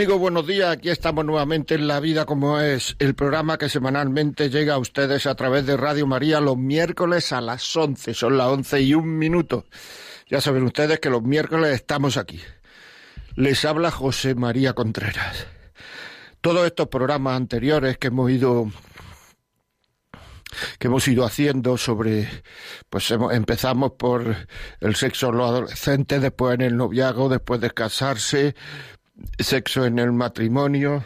Amigos, buenos días. Aquí estamos nuevamente en La Vida como es, el programa que semanalmente llega a ustedes a través de Radio María los miércoles a las 11. Son las 11 y un minuto. Ya saben ustedes que los miércoles estamos aquí. Les habla José María Contreras. Todos estos programas anteriores que hemos ido que hemos ido haciendo sobre, pues empezamos por el sexo en los adolescentes, después en el noviazgo, después de casarse, sexo en el matrimonio,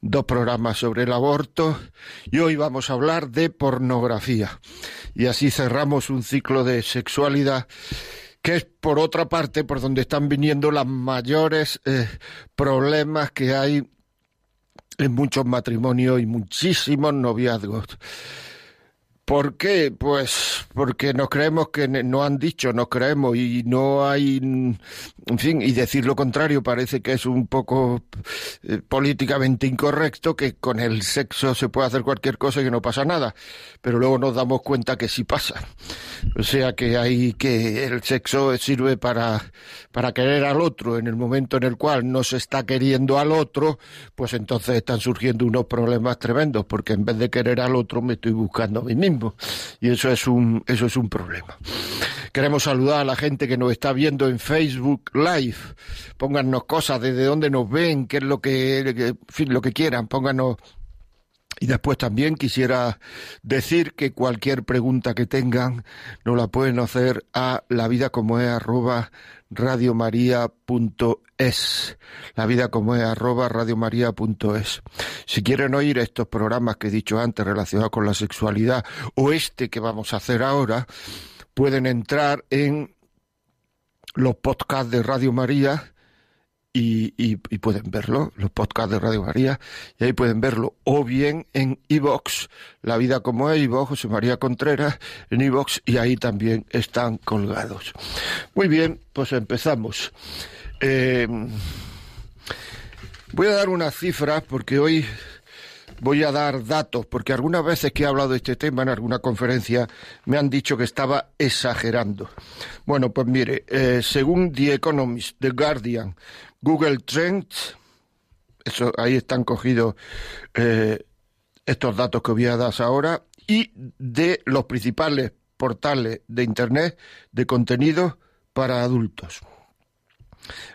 dos programas sobre el aborto y hoy vamos a hablar de pornografía. Y así cerramos un ciclo de sexualidad que es por otra parte por donde están viniendo los mayores eh, problemas que hay en muchos matrimonios y muchísimos noviazgos. ¿Por qué? Pues porque nos creemos que no han dicho, nos creemos y no hay, en fin, y decir lo contrario parece que es un poco eh, políticamente incorrecto, que con el sexo se puede hacer cualquier cosa y que no pasa nada, pero luego nos damos cuenta que sí pasa. O sea que hay que el sexo sirve para, para querer al otro en el momento en el cual no se está queriendo al otro, pues entonces están surgiendo unos problemas tremendos, porque en vez de querer al otro me estoy buscando a mí mismo. Y eso es un, eso es un problema. Queremos saludar a la gente que nos está viendo en Facebook Live. Pónganos cosas, desde dónde nos ven, qué es lo que, fin, lo que quieran. Pónganos y después también quisiera decir que cualquier pregunta que tengan nos la pueden hacer a la vida como es arroba. La vida como es arroba radiomaria.es. Si quieren oír estos programas que he dicho antes relacionados con la sexualidad o este que vamos a hacer ahora, pueden entrar en los podcasts de Radio María y, y, pueden verlo, los podcasts de Radio María, y ahí pueden verlo, o bien en iVox, La Vida como es, iVox, José María Contreras, en iVox, y ahí también están colgados. Muy bien, pues empezamos. Eh, voy a dar unas cifras porque hoy voy a dar datos, porque algunas veces que he hablado de este tema en alguna conferencia me han dicho que estaba exagerando. Bueno, pues mire, eh, según The Economist, The Guardian, Google Trends, eso, ahí están cogidos eh, estos datos que voy a dar ahora, y de los principales portales de Internet de contenido para adultos.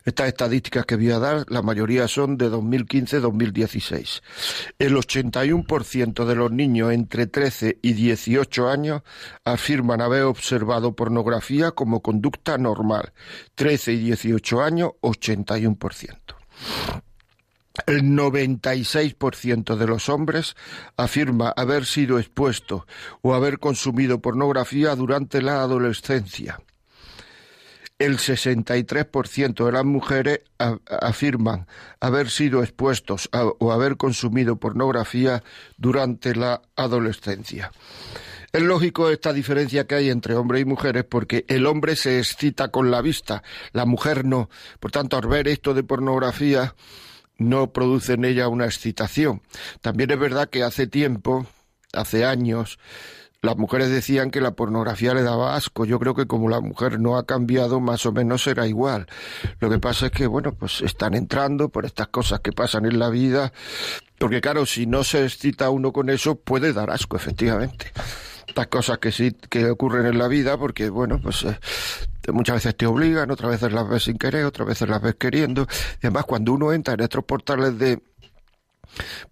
Estas estadísticas que voy a dar, la mayoría son de 2015-2016. El 81% de los niños entre 13 y 18 años afirman haber observado pornografía como conducta normal. 13 y 18 años, 81%. El 96% de los hombres afirma haber sido expuesto o haber consumido pornografía durante la adolescencia el 63% de las mujeres afirman haber sido expuestos o haber consumido pornografía durante la adolescencia. Es lógico esta diferencia que hay entre hombres y mujeres porque el hombre se excita con la vista, la mujer no. Por tanto, al ver esto de pornografía no produce en ella una excitación. También es verdad que hace tiempo, hace años, las mujeres decían que la pornografía le daba asco. Yo creo que como la mujer no ha cambiado, más o menos será igual. Lo que pasa es que, bueno, pues están entrando por estas cosas que pasan en la vida. Porque claro, si no se excita uno con eso, puede dar asco, efectivamente. Estas cosas que sí que ocurren en la vida, porque, bueno, pues eh, muchas veces te obligan, otras veces las ves sin querer, otras veces las ves queriendo. Y además, cuando uno entra en estos portales de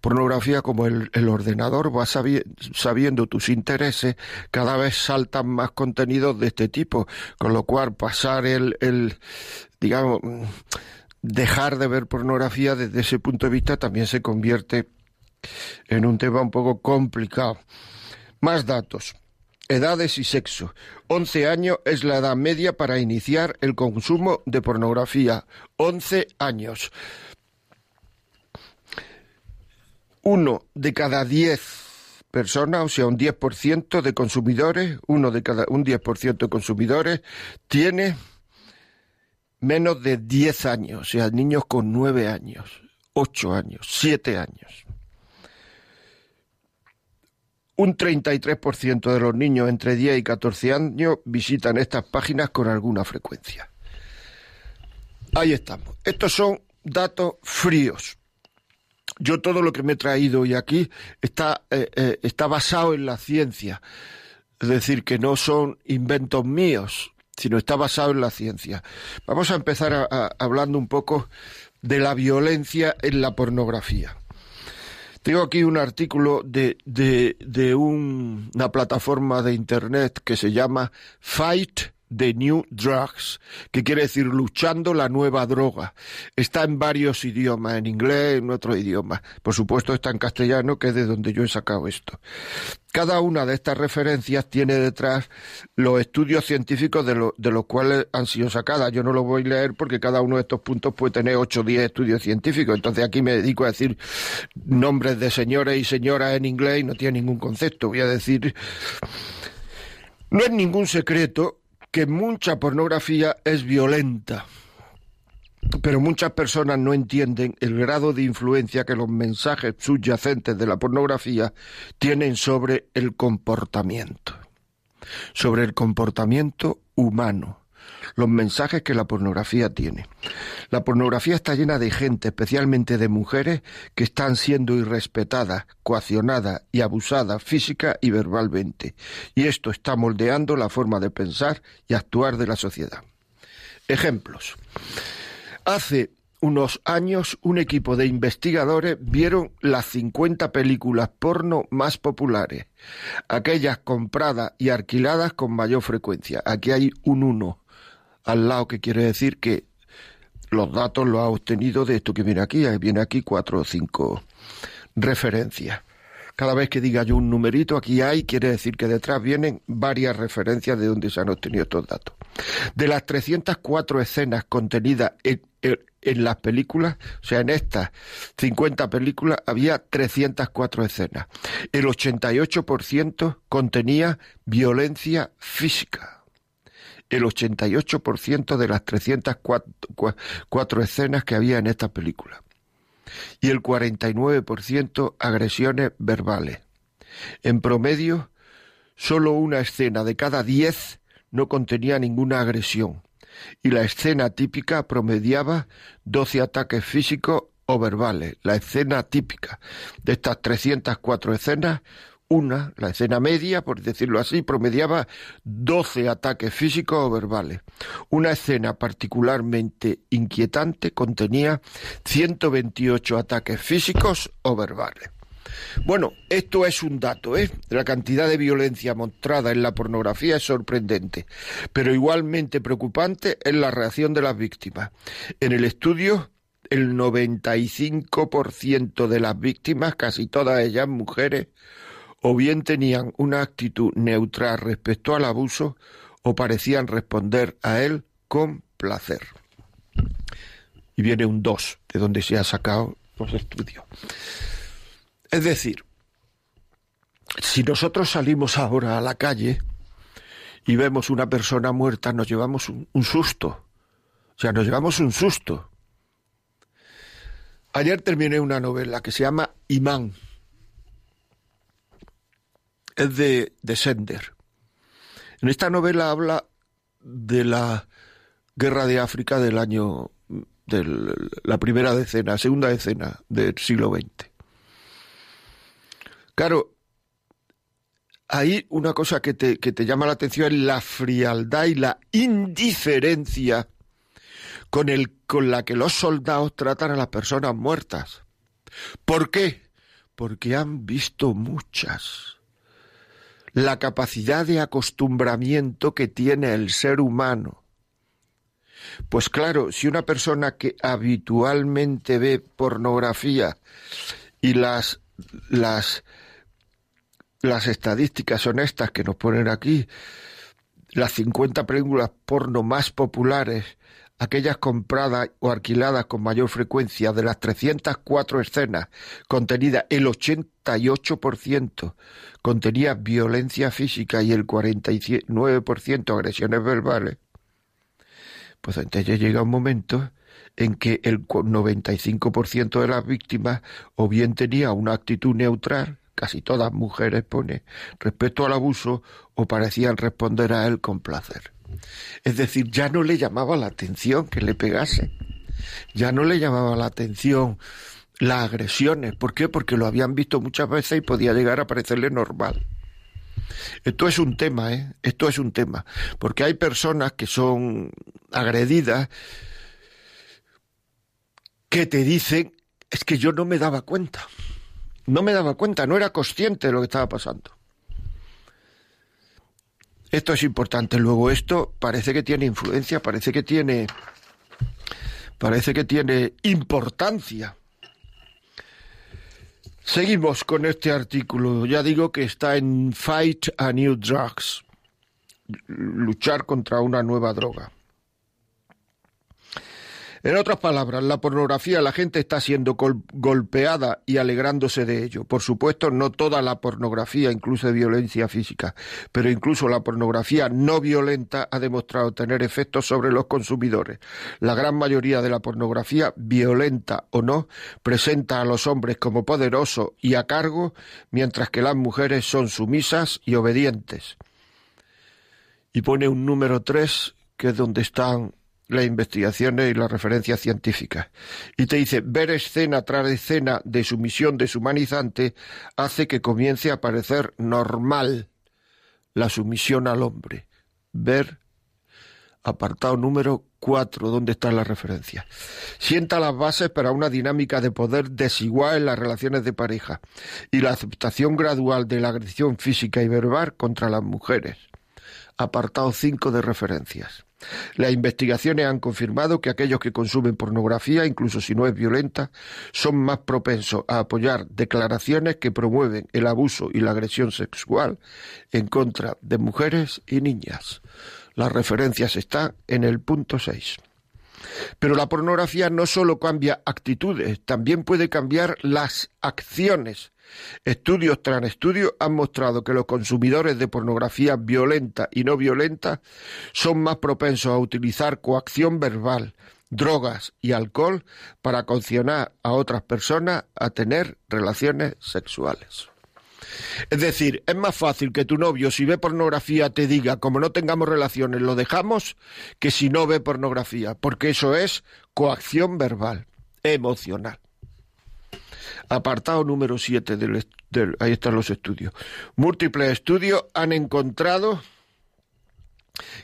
pornografía como el, ordenador va sabiendo tus intereses, cada vez saltan más contenidos de este tipo, con lo cual pasar el, el digamos, dejar de ver pornografía desde ese punto de vista también se convierte en un tema un poco complicado. Más datos. Edades y sexo. 11 años es la edad media para iniciar el consumo de pornografía. 11 años uno de cada diez personas, o sea, un 10% de consumidores, uno de cada, un 10% de consumidores tiene menos de 10 años, o sea, niños con 9 años, 8 años, 7 años. Un 33% de los niños entre 10 y 14 años visitan estas páginas con alguna frecuencia. Ahí estamos. Estos son datos fríos. Yo todo lo que me he traído hoy aquí está, eh, eh, está basado en la ciencia. Es decir, que no son inventos míos, sino está basado en la ciencia. Vamos a empezar hablando un poco de la violencia en la pornografía. Tengo aquí un artículo de, de, de una plataforma de Internet que se llama Fight The New Drugs, que quiere decir luchando la nueva droga. Está en varios idiomas, en inglés, en otro idioma. Por supuesto está en castellano, que es de donde yo he sacado esto. Cada una de estas referencias tiene detrás los estudios científicos de, de los cuales han sido sacadas. Yo no lo voy a leer porque cada uno de estos puntos puede tener 8 o 10 estudios científicos. Entonces aquí me dedico a decir nombres de señores y señoras en inglés y no tiene ningún concepto. Voy a decir... No es ningún secreto que mucha pornografía es violenta, pero muchas personas no entienden el grado de influencia que los mensajes subyacentes de la pornografía tienen sobre el comportamiento, sobre el comportamiento humano los mensajes que la pornografía tiene. La pornografía está llena de gente, especialmente de mujeres, que están siendo irrespetadas, coaccionadas y abusadas física y verbalmente. Y esto está moldeando la forma de pensar y actuar de la sociedad. Ejemplos. Hace unos años un equipo de investigadores vieron las 50 películas porno más populares, aquellas compradas y alquiladas con mayor frecuencia. Aquí hay un 1 al lado, que quiere decir que los datos los ha obtenido de esto que viene aquí. Viene aquí cuatro o cinco referencias. Cada vez que diga yo un numerito, aquí hay, quiere decir que detrás vienen varias referencias de donde se han obtenido estos datos. De las 304 escenas contenidas en, en las películas, o sea, en estas 50 películas había 304 escenas. El 88% contenía violencia física el 88% de las 304 escenas que había en esta película y el 49% agresiones verbales. En promedio, solo una escena de cada 10 no contenía ninguna agresión y la escena típica promediaba 12 ataques físicos o verbales. La escena típica de estas 304 escenas una, la escena media, por decirlo así, promediaba 12 ataques físicos o verbales. Una escena particularmente inquietante contenía 128 ataques físicos o verbales. Bueno, esto es un dato, ¿eh? La cantidad de violencia mostrada en la pornografía es sorprendente, pero igualmente preocupante es la reacción de las víctimas. En el estudio, el 95% de las víctimas, casi todas ellas mujeres, o bien tenían una actitud neutral respecto al abuso o parecían responder a él con placer. Y viene un 2, de donde se ha sacado los estudios. Es decir, si nosotros salimos ahora a la calle y vemos una persona muerta, nos llevamos un, un susto. O sea, nos llevamos un susto. Ayer terminé una novela que se llama Imán es de, de Sender. En esta novela habla de la guerra de África del año de la primera decena, segunda decena del siglo XX. Claro, ahí una cosa que te, que te llama la atención es la frialdad y la indiferencia con, el, con la que los soldados tratan a las personas muertas. ¿Por qué? Porque han visto muchas la capacidad de acostumbramiento que tiene el ser humano. Pues claro, si una persona que habitualmente ve pornografía y las las las estadísticas honestas que nos ponen aquí, las 50 películas porno más populares aquellas compradas o alquiladas con mayor frecuencia, de las 304 escenas contenidas, el 88% contenía violencia física y el 49% agresiones verbales, pues entonces llega un momento en que el 95% de las víctimas o bien tenía una actitud neutral, casi todas mujeres pone, respecto al abuso, o parecían responder a él con placer. Es decir, ya no le llamaba la atención que le pegase, ya no le llamaba la atención las agresiones. ¿Por qué? Porque lo habían visto muchas veces y podía llegar a parecerle normal. Esto es un tema, ¿eh? Esto es un tema. Porque hay personas que son agredidas que te dicen, es que yo no me daba cuenta. No me daba cuenta, no era consciente de lo que estaba pasando. Esto es importante. Luego esto parece que tiene influencia, parece que tiene parece que tiene importancia. Seguimos con este artículo. Ya digo que está en Fight a New Drugs. Luchar contra una nueva droga. En otras palabras, la pornografía, la gente está siendo golpeada y alegrándose de ello. Por supuesto, no toda la pornografía incluye violencia física, pero incluso la pornografía no violenta ha demostrado tener efectos sobre los consumidores. La gran mayoría de la pornografía, violenta o no, presenta a los hombres como poderosos y a cargo, mientras que las mujeres son sumisas y obedientes. Y pone un número tres, que es donde están las investigaciones y las referencias científicas. Y te dice, ver escena tras escena de sumisión deshumanizante hace que comience a parecer normal la sumisión al hombre. Ver apartado número cuatro, donde está la referencia. Sienta las bases para una dinámica de poder desigual en las relaciones de pareja y la aceptación gradual de la agresión física y verbal contra las mujeres. Apartado cinco de referencias. Las investigaciones han confirmado que aquellos que consumen pornografía, incluso si no es violenta, son más propensos a apoyar declaraciones que promueven el abuso y la agresión sexual en contra de mujeres y niñas. Las referencias están en el punto 6. Pero la pornografía no solo cambia actitudes, también puede cambiar las acciones Estudios tras estudios han mostrado que los consumidores de pornografía violenta y no violenta son más propensos a utilizar coacción verbal, drogas y alcohol para condicionar a otras personas a tener relaciones sexuales. Es decir, es más fácil que tu novio si ve pornografía te diga como no tengamos relaciones lo dejamos que si no ve pornografía, porque eso es coacción verbal, emocional. Apartado número 7 del, ahí están los estudios. Múltiples estudios han encontrado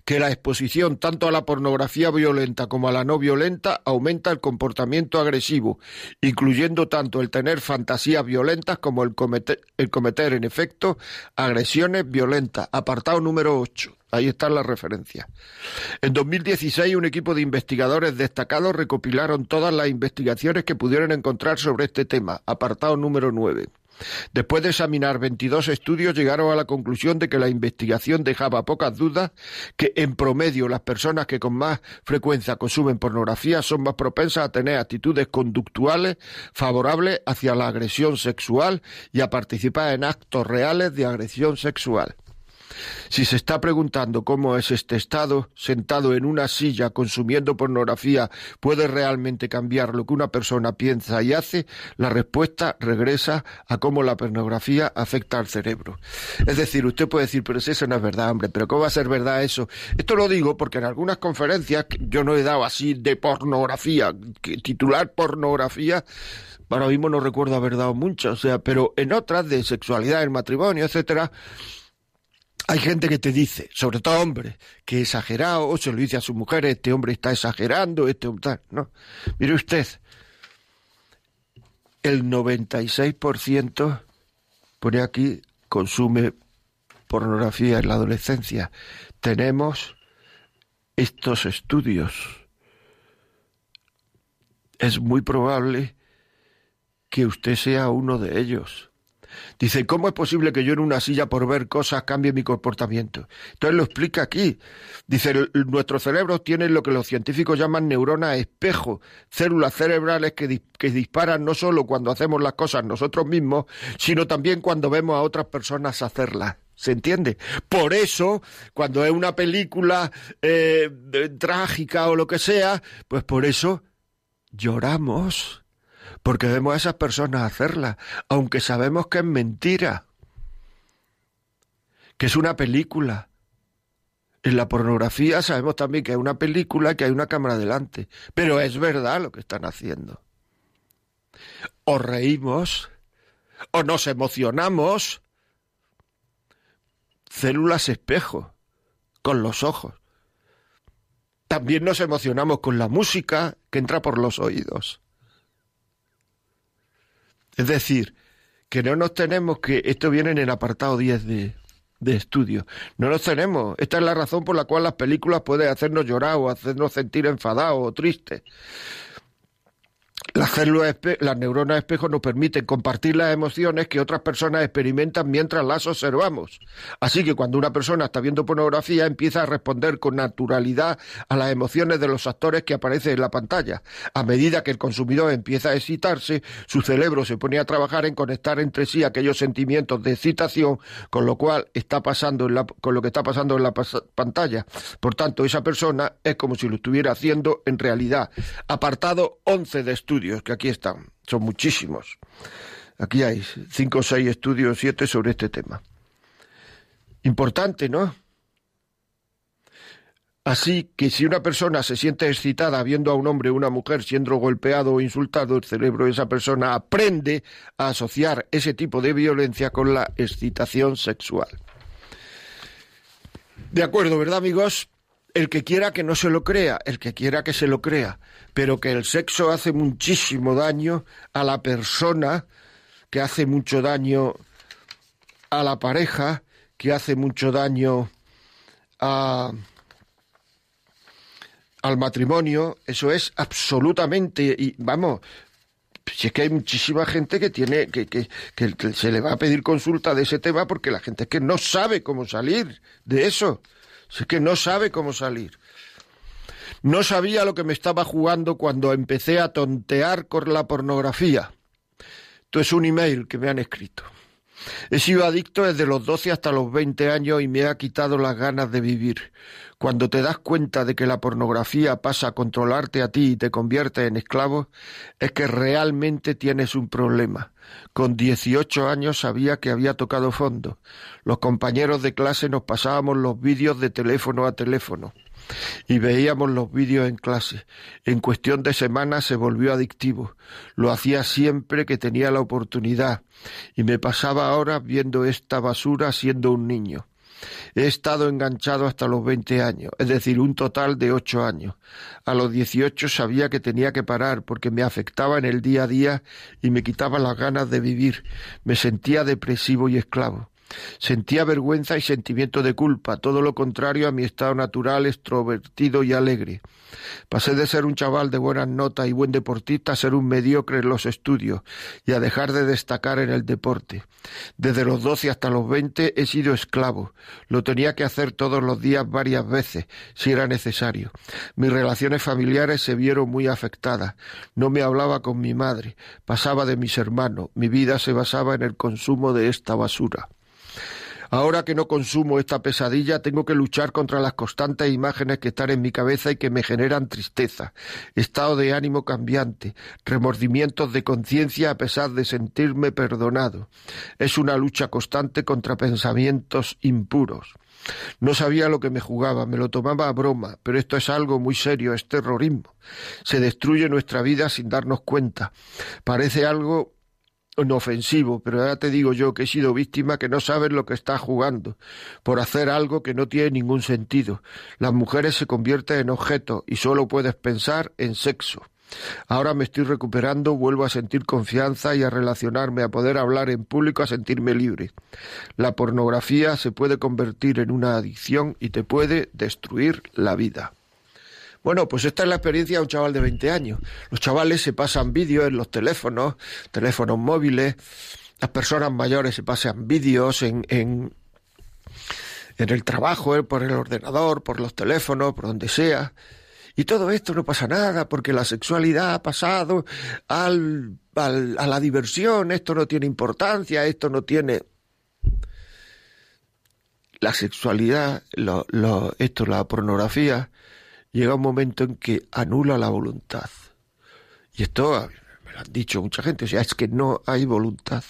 que la exposición tanto a la pornografía violenta como a la no violenta aumenta el comportamiento agresivo, incluyendo tanto el tener fantasías violentas como el cometer, el cometer en efecto agresiones violentas. Apartado número 8. Ahí están las referencias. En 2016, un equipo de investigadores destacados recopilaron todas las investigaciones que pudieron encontrar sobre este tema, apartado número 9. Después de examinar 22 estudios, llegaron a la conclusión de que la investigación dejaba pocas dudas que, en promedio, las personas que con más frecuencia consumen pornografía son más propensas a tener actitudes conductuales favorables hacia la agresión sexual y a participar en actos reales de agresión sexual. Si se está preguntando cómo es este estado, sentado en una silla consumiendo pornografía, puede realmente cambiar lo que una persona piensa y hace, la respuesta regresa a cómo la pornografía afecta al cerebro. Es decir, usted puede decir, pero eso no es verdad, hombre, pero ¿cómo va a ser verdad eso? Esto lo digo porque en algunas conferencias yo no he dado así de pornografía, que titular pornografía, ahora mismo no recuerdo haber dado mucho, o sea, pero en otras de sexualidad, el matrimonio, etcétera, hay gente que te dice, sobre todo hombres, que exagerado, o se lo dice a su mujer, este hombre está exagerando, este tal. No. Mire usted, el 96% pone aquí, consume pornografía en la adolescencia. Tenemos estos estudios. Es muy probable que usted sea uno de ellos. Dice, ¿cómo es posible que yo en una silla por ver cosas cambie mi comportamiento? Entonces lo explica aquí. Dice, nuestros cerebros tienen lo que los científicos llaman neuronas espejo, células cerebrales que, que disparan no solo cuando hacemos las cosas nosotros mismos, sino también cuando vemos a otras personas hacerlas. ¿Se entiende? Por eso, cuando es una película eh, trágica o lo que sea, pues por eso lloramos porque vemos a esas personas hacerla, aunque sabemos que es mentira, que es una película. En la pornografía sabemos también que es una película, que hay una cámara delante, pero es verdad lo que están haciendo. O reímos, o nos emocionamos. Células espejo, con los ojos. También nos emocionamos con la música que entra por los oídos. Es decir, que no nos tenemos que, esto viene en el apartado 10 de, de estudio, no nos tenemos, esta es la razón por la cual las películas pueden hacernos llorar o hacernos sentir enfadados o tristes. Las células, las neuronas espejo nos permiten compartir las emociones que otras personas experimentan mientras las observamos. Así que cuando una persona está viendo pornografía empieza a responder con naturalidad a las emociones de los actores que aparecen en la pantalla. A medida que el consumidor empieza a excitarse, su cerebro se pone a trabajar en conectar entre sí aquellos sentimientos de excitación con lo cual está pasando en la, con lo que está pasando en la pantalla. Por tanto, esa persona es como si lo estuviera haciendo en realidad. Apartado 11 de estudio que aquí están, son muchísimos. Aquí hay cinco o seis estudios, siete sobre este tema. Importante, ¿no? Así que si una persona se siente excitada viendo a un hombre o una mujer siendo golpeado o insultado, el cerebro de esa persona aprende a asociar ese tipo de violencia con la excitación sexual. De acuerdo, ¿verdad, amigos? El que quiera que no se lo crea, el que quiera que se lo crea, pero que el sexo hace muchísimo daño a la persona, que hace mucho daño a la pareja, que hace mucho daño a, al matrimonio, eso es absolutamente, y vamos, si es que hay muchísima gente que tiene, que, que, que se le va a pedir consulta de ese tema porque la gente es que no sabe cómo salir de eso. Es que no sabe cómo salir. No sabía lo que me estaba jugando cuando empecé a tontear con la pornografía. Esto es un email que me han escrito. He sido adicto desde los 12 hasta los 20 años y me ha quitado las ganas de vivir. Cuando te das cuenta de que la pornografía pasa a controlarte a ti y te convierte en esclavo, es que realmente tienes un problema. Con 18 años sabía que había tocado fondo. Los compañeros de clase nos pasábamos los vídeos de teléfono a teléfono y veíamos los vídeos en clase. En cuestión de semanas se volvió adictivo. Lo hacía siempre que tenía la oportunidad y me pasaba horas viendo esta basura siendo un niño. He estado enganchado hasta los veinte años, es decir, un total de ocho años. A los dieciocho sabía que tenía que parar porque me afectaba en el día a día y me quitaba las ganas de vivir. Me sentía depresivo y esclavo. Sentía vergüenza y sentimiento de culpa, todo lo contrario a mi estado natural, extrovertido y alegre. Pasé de ser un chaval de buenas notas y buen deportista a ser un mediocre en los estudios y a dejar de destacar en el deporte. Desde los doce hasta los veinte he sido esclavo. Lo tenía que hacer todos los días varias veces, si era necesario. Mis relaciones familiares se vieron muy afectadas. No me hablaba con mi madre, pasaba de mis hermanos. Mi vida se basaba en el consumo de esta basura. Ahora que no consumo esta pesadilla, tengo que luchar contra las constantes imágenes que están en mi cabeza y que me generan tristeza, estado de ánimo cambiante, remordimientos de conciencia a pesar de sentirme perdonado. Es una lucha constante contra pensamientos impuros. No sabía lo que me jugaba, me lo tomaba a broma, pero esto es algo muy serio, es terrorismo. Se destruye nuestra vida sin darnos cuenta. Parece algo ofensivo, pero ya te digo yo que he sido víctima que no sabes lo que está jugando, por hacer algo que no tiene ningún sentido. Las mujeres se convierten en objetos y solo puedes pensar en sexo. Ahora me estoy recuperando, vuelvo a sentir confianza y a relacionarme, a poder hablar en público, a sentirme libre. La pornografía se puede convertir en una adicción y te puede destruir la vida. Bueno, pues esta es la experiencia de un chaval de 20 años. Los chavales se pasan vídeos en los teléfonos, teléfonos móviles, las personas mayores se pasan vídeos en, en, en el trabajo, por el ordenador, por los teléfonos, por donde sea. Y todo esto no pasa nada porque la sexualidad ha pasado al, al, a la diversión, esto no tiene importancia, esto no tiene... La sexualidad, lo, lo, esto, la pornografía, llega un momento en que anula la voluntad. Y esto me lo han dicho mucha gente, o sea, es que no hay voluntad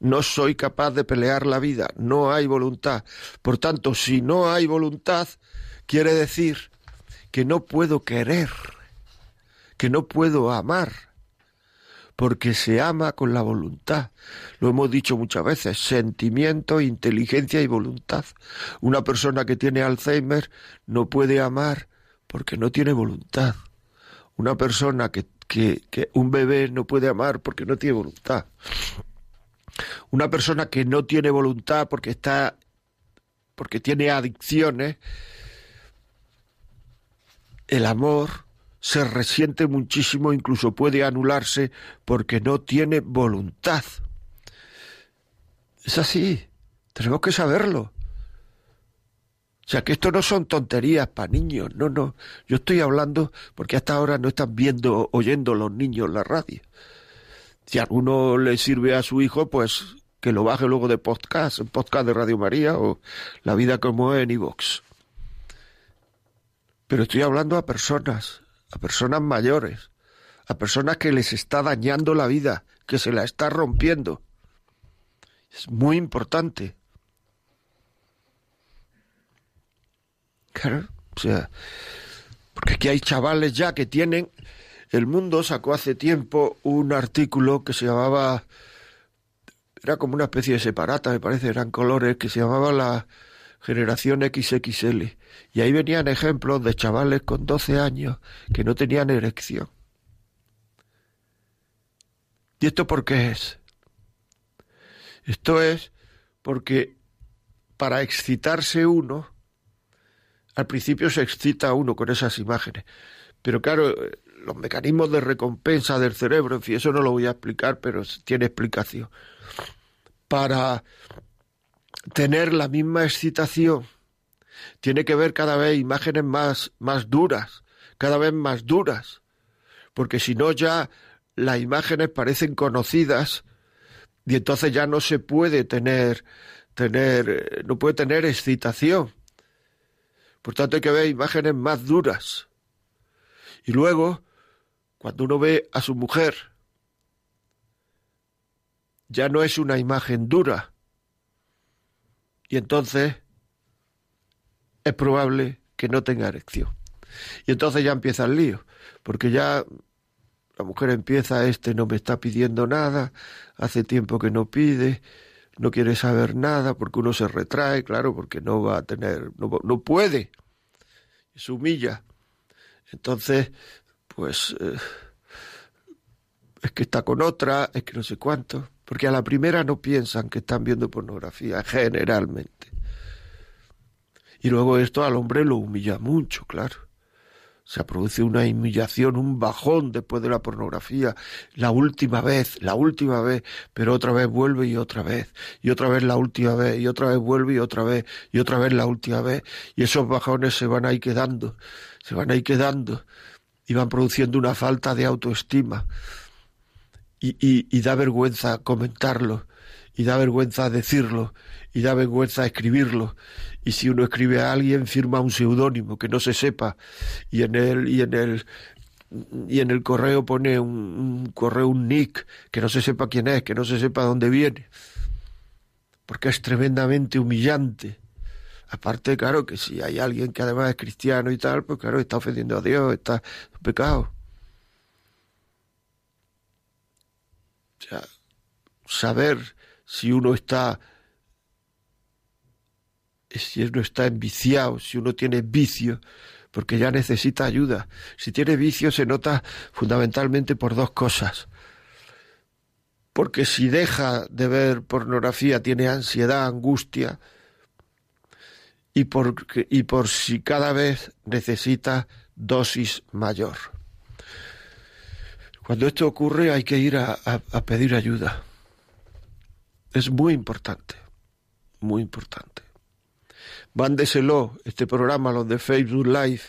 no soy capaz de pelear la vida, no hay voluntad. Por tanto, si no hay voluntad, quiere decir que no puedo querer, que no puedo amar, porque se ama con la voluntad. Lo hemos dicho muchas veces, sentimiento, inteligencia y voluntad. Una persona que tiene Alzheimer no puede amar porque no tiene voluntad. Una persona que, que, un bebé no puede amar porque no tiene voluntad. Una persona que no tiene voluntad porque está porque tiene adicciones, el amor se resiente muchísimo, incluso puede anularse porque no tiene voluntad. Es así, tenemos que saberlo. O sea, que esto no son tonterías para niños, no, no. Yo estoy hablando porque hasta ahora no están viendo, oyendo los niños la radio. Si a alguno le sirve a su hijo, pues que lo baje luego de podcast, en podcast de Radio María o La vida como en iVox. Pero estoy hablando a personas, a personas mayores, a personas que les está dañando la vida, que se la está rompiendo. Es muy importante. Claro, o sea, porque aquí hay chavales ya que tienen el Mundo sacó hace tiempo un artículo que se llamaba, era como una especie de separata, me parece, eran colores, que se llamaba la generación XXL. Y ahí venían ejemplos de chavales con 12 años que no tenían erección. ¿Y esto por qué es? Esto es porque para excitarse uno, al principio se excita uno con esas imágenes. Pero claro, los mecanismos de recompensa del cerebro, en fin, eso no lo voy a explicar, pero tiene explicación. Para tener la misma excitación, tiene que ver cada vez imágenes más, más duras, cada vez más duras, porque si no ya las imágenes parecen conocidas y entonces ya no se puede tener, tener, no puede tener excitación. Por tanto hay que ver imágenes más duras. Y luego cuando uno ve a su mujer, ya no es una imagen dura. Y entonces es probable que no tenga erección. Y entonces ya empieza el lío, porque ya la mujer empieza, este no me está pidiendo nada, hace tiempo que no pide, no quiere saber nada, porque uno se retrae, claro, porque no va a tener, no, no puede, se humilla. Entonces pues eh, es que está con otra, es que no sé cuánto, porque a la primera no piensan que están viendo pornografía, generalmente. Y luego esto al hombre lo humilla mucho, claro. Se produce una humillación, un bajón después de la pornografía. La última vez, la última vez, pero otra vez vuelve y otra vez, y otra vez la última vez, y otra vez vuelve y otra vez, y otra vez la última vez. Y esos bajones se van ahí quedando, se van ahí quedando y van produciendo una falta de autoestima. Y, y, da vergüenza comentarlo, y da vergüenza decirlo, y da vergüenza escribirlo. Y si uno escribe a alguien, firma un seudónimo que no se sepa, y en el, y en el, y en el correo pone un, correo, un nick, que no se sepa quién es, que no se sepa dónde viene, porque es tremendamente humillante. Aparte, claro, que si hay alguien que además es cristiano y tal, pues claro, está ofendiendo a Dios, está pecado. O sea, saber si uno está si uno está enviciado, si uno tiene vicio, porque ya necesita ayuda. Si tiene vicio se nota fundamentalmente por dos cosas. Porque si deja de ver pornografía tiene ansiedad, angustia, y por, y por si cada vez necesita dosis mayor. Cuando esto ocurre hay que ir a, a, pedir ayuda. Es muy importante, muy importante. Mándeselo este programa, los de Facebook Live,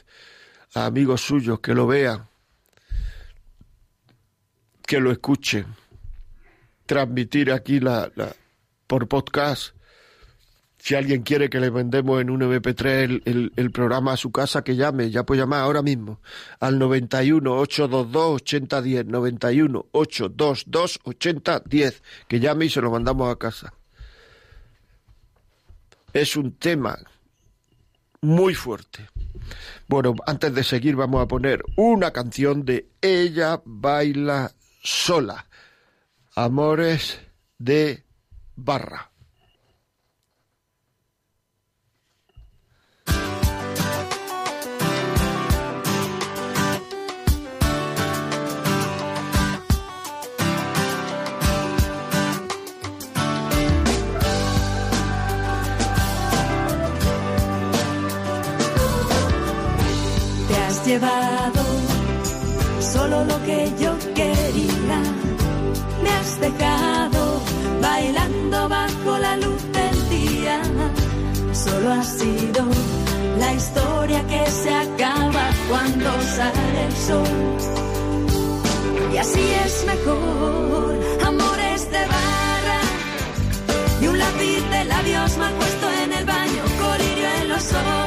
a amigos suyos que lo vean, que lo escuchen, transmitir aquí la, la por podcast si alguien quiere que le vendemos en un MP3 el, el, programa a su casa, que llame, ya puede llamar ahora mismo al 91 822 8010, 91 822 8010, que llame y se lo mandamos a casa. Es un tema muy fuerte. Bueno, antes de seguir vamos a poner una canción de Ella baila sola. Amores de Barra. Llevado solo lo que yo quería. Me has dejado bailando bajo la luz del día. Solo ha sido la historia que se acaba cuando sale el sol. Y así es mejor, amores de barra y un lápiz de labios mal puesto en el baño, colirio en los ojos,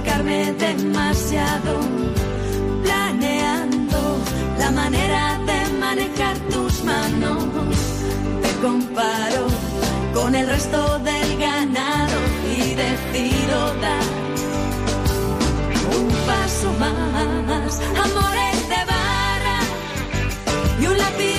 acercarme demasiado, planeando la manera de manejar tus manos. Te comparo con el resto del ganado y decido dar un paso más. Amores de y un lápiz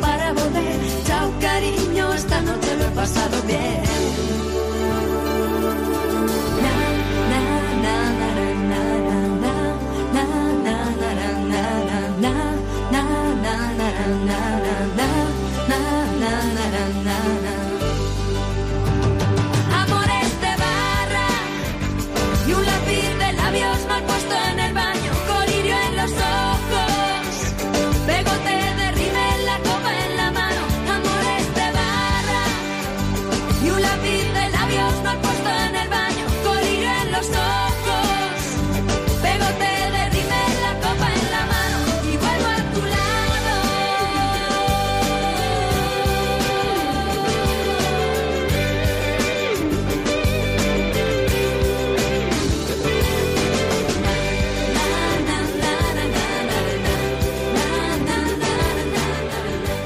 para volver. Chao cariño, esta noche lo he pasado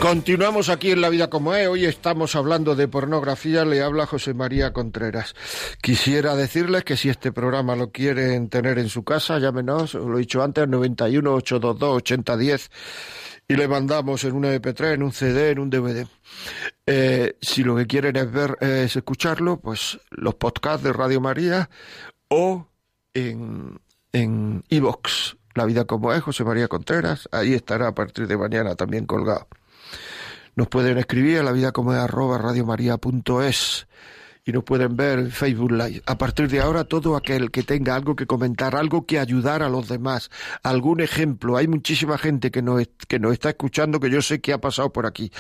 Continuamos aquí en La Vida como es. Hoy estamos hablando de pornografía. Le habla José María Contreras. Quisiera decirles que si este programa lo quieren tener en su casa, llámenos, lo he dicho antes, 91 822 8010 y le mandamos en un MP3, en un CD, en un DVD. Eh, si lo que quieren es ver, es escucharlo, pues los podcasts de Radio María o en en La Vida como es, José María Contreras. Ahí estará a partir de mañana también colgado. Nos pueden escribir a la vida como es arroba radiomaria.es y nos pueden ver en Facebook Live. A partir de ahora, todo aquel que tenga algo que comentar, algo que ayudar a los demás, algún ejemplo. Hay muchísima gente que nos, que nos está escuchando que yo sé que ha pasado por aquí,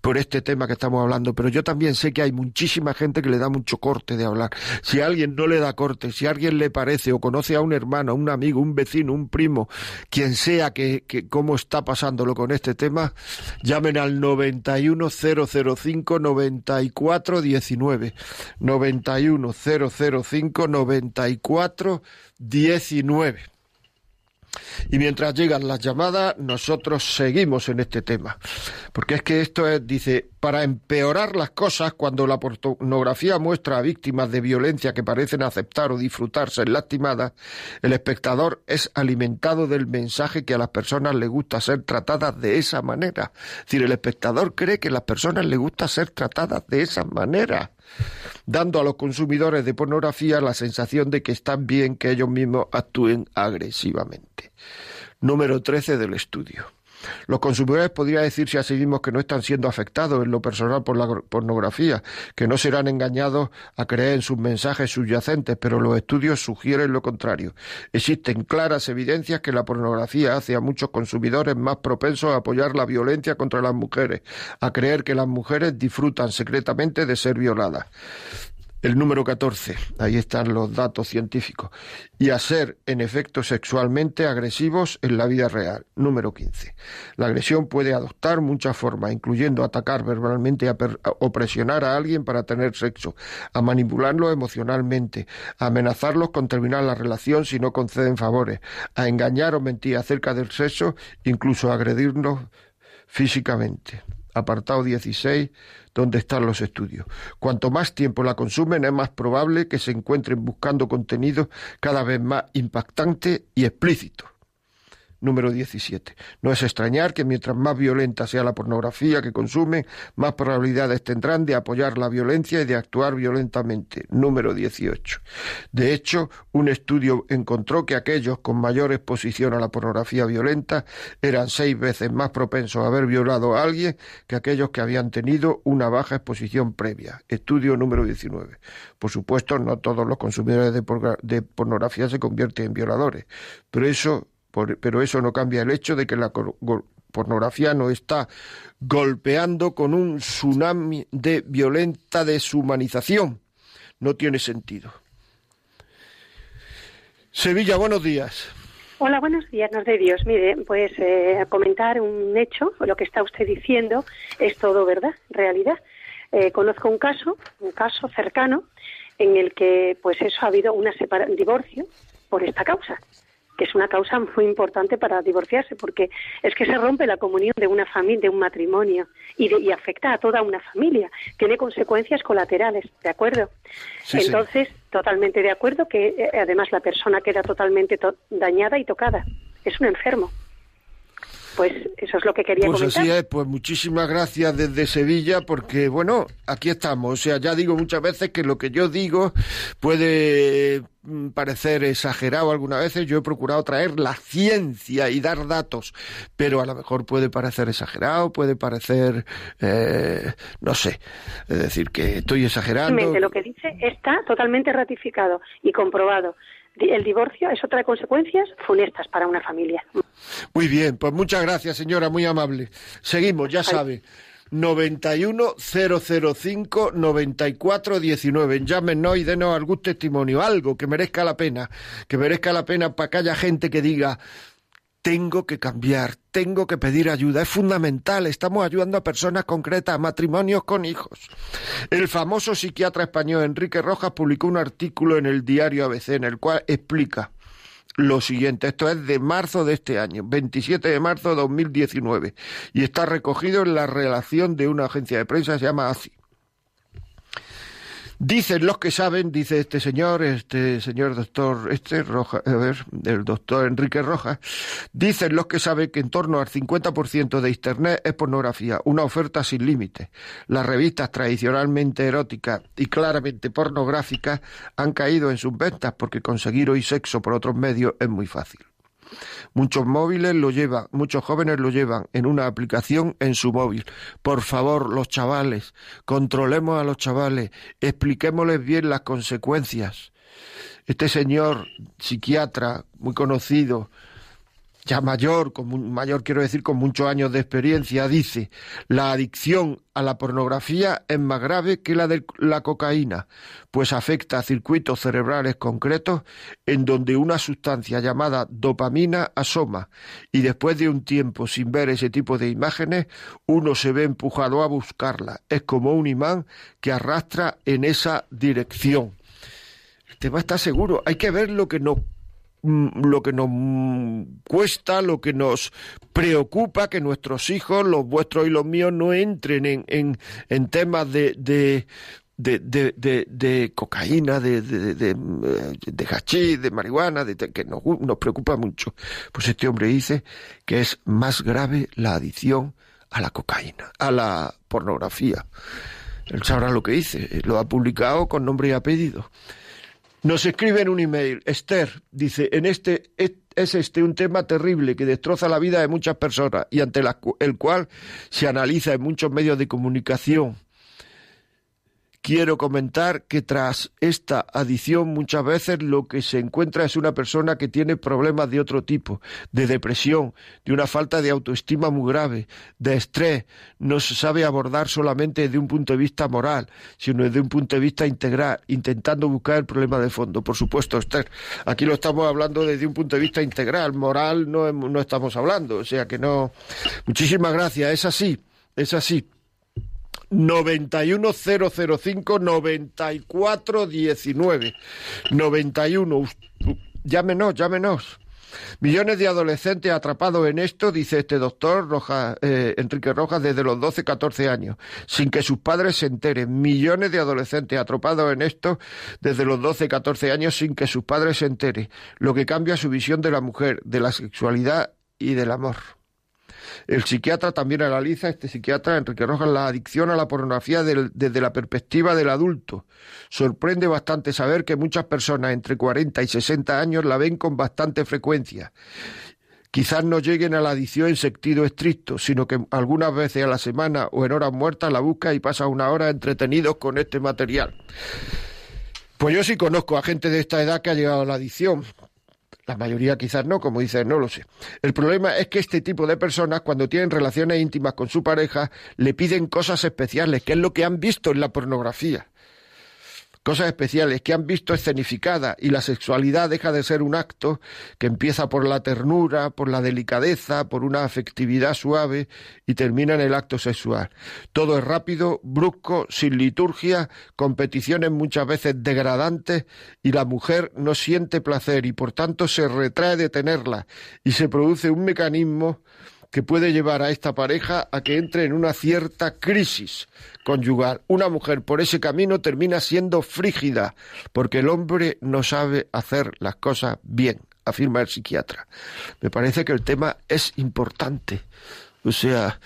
por este tema que estamos hablando, pero yo también sé que hay muchísima gente que le da mucho corte de hablar. Si a alguien no le da corte, si a alguien le parece o conoce a un hermano, un amigo, un vecino, un primo, quien sea que, que cómo está pasándolo con este tema, llamen al 91005 9419 91 005 94 19. Y mientras llegan las llamadas, nosotros seguimos en este tema. Porque es que esto es, dice, para empeorar las cosas, cuando la pornografía muestra a víctimas de violencia que parecen aceptar o disfrutar ser lastimadas, el espectador es alimentado del mensaje que a las personas les gusta ser tratadas de esa manera. Es decir, el espectador cree que a las personas les gusta ser tratadas de esa manera dando a los consumidores de pornografía la sensación de que están bien que ellos mismos actúen agresivamente. Número 13 del estudio. Los consumidores podría decirse a sí mismos que no están siendo afectados en lo personal por la pornografía, que no serán engañados a creer en sus mensajes subyacentes, pero los estudios sugieren lo contrario. Existen claras evidencias que la pornografía hace a muchos consumidores más propensos a apoyar la violencia contra las mujeres, a creer que las mujeres disfrutan secretamente de ser violadas. El número 14, ahí están los datos científicos. Y a ser, en efecto, sexualmente agresivos en la vida real. Número 15. La agresión puede adoptar muchas formas, incluyendo atacar verbalmente o presionar a alguien para tener sexo, a manipularlo emocionalmente, a amenazarlos con terminar la relación si no conceden favores, a engañar o mentir acerca del sexo, incluso a agredirnos físicamente. Apartado 16 donde están los estudios. Cuanto más tiempo la consumen, es más probable que se encuentren buscando contenido cada vez más impactante y explícito. Número 17. No es extrañar que mientras más violenta sea la pornografía que consumen, más probabilidades tendrán de apoyar la violencia y de actuar violentamente. Número 18. De hecho, un estudio encontró que aquellos con mayor exposición a la pornografía violenta eran seis veces más propensos a haber violado a alguien que aquellos que habían tenido una baja exposición previa. Estudio número 19. Por supuesto, no todos los consumidores de, pornografía se convierten en violadores, pero eso pero eso no cambia el hecho de que la pornografía no está golpeando con un tsunami de violenta deshumanización. No tiene sentido. Sevilla, buenos días. Hola, buenos días, nos de Dios. Mire, pues eh, comentar un hecho, lo que está usted diciendo es todo verdad, realidad. Eh, conozco un caso, un caso cercano, en el que, pues eso, ha habido un divorcio por esta causa que es una causa muy importante para divorciarse, porque es que se rompe la comunión de una familia, de un matrimonio, y, afecta a toda una familia. Tiene consecuencias colaterales, ¿de acuerdo? Entonces, totalmente de acuerdo que eh, además la persona queda totalmente dañada y tocada. Es un enfermo. Pues eso es lo que quería pues comentar. Pues así es, pues muchísimas gracias desde Sevilla, porque bueno, aquí estamos. O sea, ya digo muchas veces que lo que yo digo puede parecer exagerado algunas veces. Yo he procurado traer la ciencia y dar datos, pero a lo mejor puede parecer exagerado, puede parecer, eh, no sé, es decir, que estoy exagerando. Lo que dice está totalmente ratificado y comprobado el divorcio, eso trae consecuencias funestas para una familia. Muy bien, pues muchas gracias, señora, muy amable. Seguimos, ya sabe. 91005 9419. Llámenos y denos algún testimonio, algo que merezca la pena, que merezca la pena para que haya gente que diga, tengo que cambiar, tengo que pedir ayuda. Es fundamental, estamos ayudando a personas concretas, a matrimonios con hijos. El famoso psiquiatra español Enrique Rojas publicó un artículo en el diario ABC en el cual explica lo siguiente. Esto es de marzo de este año, 27 de marzo de 2019, y está recogido en la relación de una agencia de prensa se llama ACI. Dicen los que saben, dice este señor, este señor doctor, este Roja, a ver, el doctor Enrique Rojas, dicen los que saben que en torno al 50% de Internet es pornografía, una oferta sin límites. Las revistas tradicionalmente eróticas y claramente pornográficas han caído en sus ventas porque conseguir hoy sexo por otros medios es muy fácil. Muchos móviles lo llevan, muchos jóvenes lo llevan en una aplicación en su móvil. Por favor, los chavales, controlemos a los chavales, expliquémosles bien las consecuencias. Este señor psiquiatra muy conocido, ya mayor, mayor quiero decir con muchos años de experiencia, dice, la adicción a la pornografía es más grave que la de la cocaína, pues afecta a circuitos cerebrales concretos en donde una sustancia llamada dopamina asoma y después de un tiempo sin ver ese tipo de imágenes, uno se ve empujado a buscarla. Es como un imán que arrastra en esa dirección. El tema está seguro, hay que ver lo que nos lo que nos mm, cuesta, lo que nos preocupa que nuestros hijos, los vuestros y los míos, no entren en, en, en temas de, de de, de, de, cocaína, de, de, de, de de marihuana, de, que nos, nos preocupa mucho. Pues este hombre dice que es más grave la adicción a la cocaína, a la pornografía. Él sabrá lo que dice, lo ha publicado con nombre y apellido. Nos escribe en un email, Esther, dice, en este es este un tema terrible que destroza la vida de muchas personas y ante el cual se analiza en muchos medios de comunicación Quiero comentar que tras esta adición muchas veces lo que se encuentra es una persona que tiene problemas de otro tipo, de depresión, de una falta de autoestima muy grave, de estrés, no se sabe abordar solamente desde un punto de vista moral, sino desde un punto de vista integral, intentando buscar el problema de fondo. Por supuesto, Esther, aquí lo estamos hablando desde un punto de vista integral, moral no, no estamos hablando, o sea que no. Muchísimas gracias, es así, es así. 91005 9419 91 llámenos, llámenos. Millones de adolescentes atrapados en esto, dice este doctor Roja, eh, Enrique Rojas, desde los 12, 14 años, sin que sus padres se enteren. Millones de adolescentes atrapados en esto desde los 12, 14 años, sin que sus padres se enteren. Lo que cambia su visión de la mujer, de la sexualidad y del amor. El psiquiatra también analiza, este psiquiatra, Enrique Rojas, la adicción a la pornografía desde la perspectiva del adulto. Sorprende bastante saber que muchas personas entre 40 y 60 años la ven con bastante frecuencia. Quizás no lleguen a la adicción en sentido estricto, sino que algunas veces a la semana o en horas muertas la busca y pasa una hora entretenidos con este material. Pues yo sí conozco a gente de esta edad que ha llegado a la adicción. La mayoría quizás no, como dices, no lo sé. El problema es que este tipo de personas, cuando tienen relaciones íntimas con su pareja, le piden cosas especiales, que es lo que han visto en la pornografía cosas especiales que han visto escenificadas y la sexualidad deja de ser un acto que empieza por la ternura, por la delicadeza, por una afectividad suave y termina en el acto sexual. Todo es rápido, brusco, sin liturgia, competiciones muchas veces degradantes y la mujer no siente placer y por tanto se retrae de tenerla y se produce un mecanismo que puede llevar a esta pareja a que entre en una cierta crisis conyugal. Una mujer por ese camino termina siendo frígida, porque el hombre no sabe hacer las cosas bien, afirma el psiquiatra. Me parece que el tema es importante. O sea,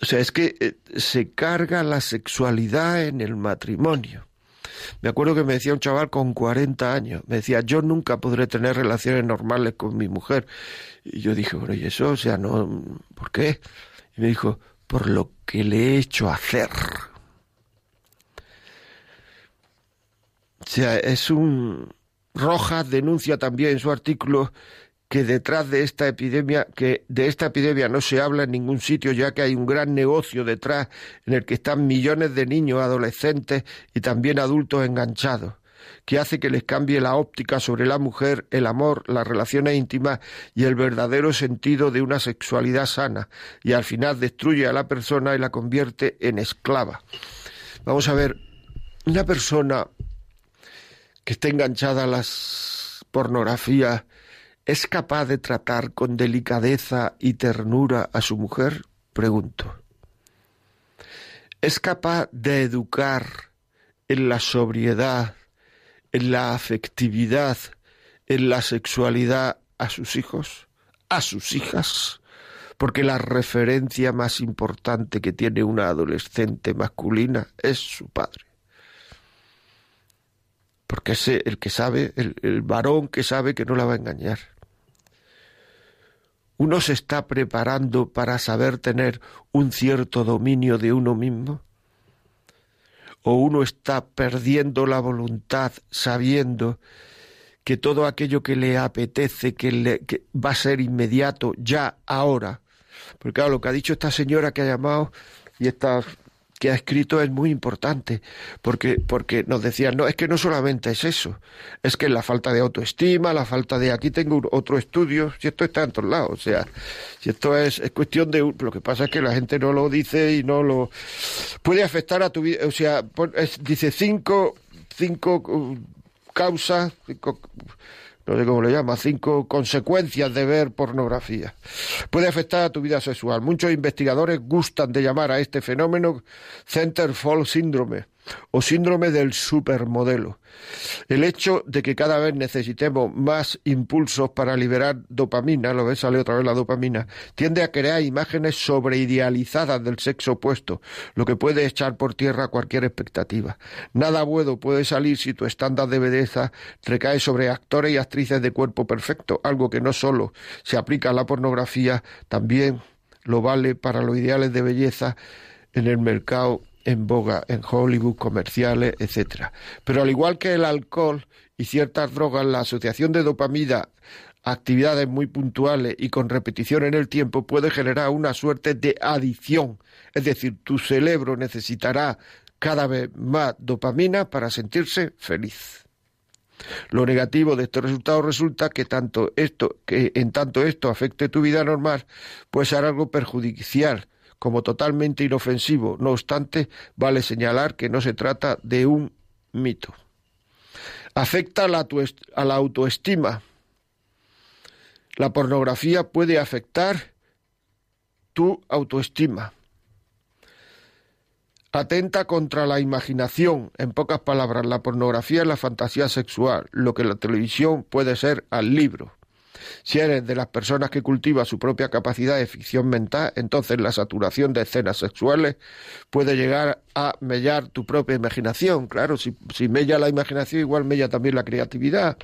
o sea, es que eh, se carga la sexualidad en el matrimonio. Me acuerdo que me decía un chaval con 40 años, me decía, yo nunca podré tener relaciones normales con mi mujer. Y yo dije, bueno, ¿y eso? O sea, no, ¿por qué? Y me dijo, por lo que le he hecho hacer. O sea, es un... Rojas denuncia también en su artículo que detrás de esta epidemia, que de esta epidemia no se habla en ningún sitio, ya que hay un gran negocio detrás en el que están millones de niños, adolescentes y también adultos enganchados que hace que les cambie la óptica sobre la mujer, el amor, las relaciones íntimas y el verdadero sentido de una sexualidad sana, y al final destruye a la persona y la convierte en esclava. Vamos a ver, una persona que esté enganchada a las pornografías es capaz de tratar con delicadeza y ternura a su mujer? Pregunto. ¿Es capaz de educar en la sobriedad, en la afectividad, en la sexualidad a sus hijos, a sus hijas, porque la referencia más importante que tiene una adolescente masculina es su padre. Porque es el que sabe, el, el varón que sabe que no la va a engañar. Uno se está preparando para saber tener un cierto dominio de uno mismo o uno está perdiendo la voluntad sabiendo que todo aquello que le apetece, que, le, va a ser inmediato, ya, ahora. Porque claro, lo que ha dicho esta señora que ha llamado y esta que ha escrito es muy importante, porque, porque nos decían, no, es que no solamente es eso, es que la falta de autoestima, la falta de, aquí tengo otro estudio, si esto está en todos lados, o sea, si esto es, es cuestión de, lo que pasa es que la gente no lo dice y no lo, puede afectar a tu vida, o sea, dice cinco, cinco uh, causas, no sé cómo le llama, cinco consecuencias de ver pornografía. Puede afectar a tu vida sexual. Muchos investigadores gustan de llamar a este fenómeno Centerfold Syndrome o síndrome del supermodelo. El hecho de que cada vez necesitemos más impulsos para liberar dopamina, lo ves, sale otra vez la dopamina, tiende a crear imágenes sobreidealizadas del sexo opuesto, lo que puede echar por tierra cualquier expectativa. Nada bueno puede salir si tu estándar de belleza recae sobre actores y actrices de cuerpo perfecto, algo que no solo se aplica a la pornografía, también lo vale para los ideales de belleza en el mercado en boga en Hollywood, comerciales, etcétera. Pero al igual que el alcohol y ciertas drogas, la asociación de dopamina actividades muy puntuales y con repetición en el tiempo puede generar una suerte de adicción. Es decir, tu cerebro necesitará cada vez más dopamina para sentirse feliz. Lo negativo de estos resultados resulta que tanto esto, que en tanto esto afecte tu vida normal, puede ser algo perjudicial como totalmente inofensivo. No obstante, vale señalar que no se trata de un mito. Afecta a la, autoestima. La pornografía puede afectar tu autoestima. Atenta contra la imaginación, en pocas palabras, la pornografía es la fantasía sexual, lo que la televisión puede ser al libro. Si eres de las personas que cultiva su propia capacidad de ficción mental, entonces la saturación de escenas sexuales puede llegar a mellar tu propia imaginación. Claro, si, si mella la imaginación, igual mella también la creatividad.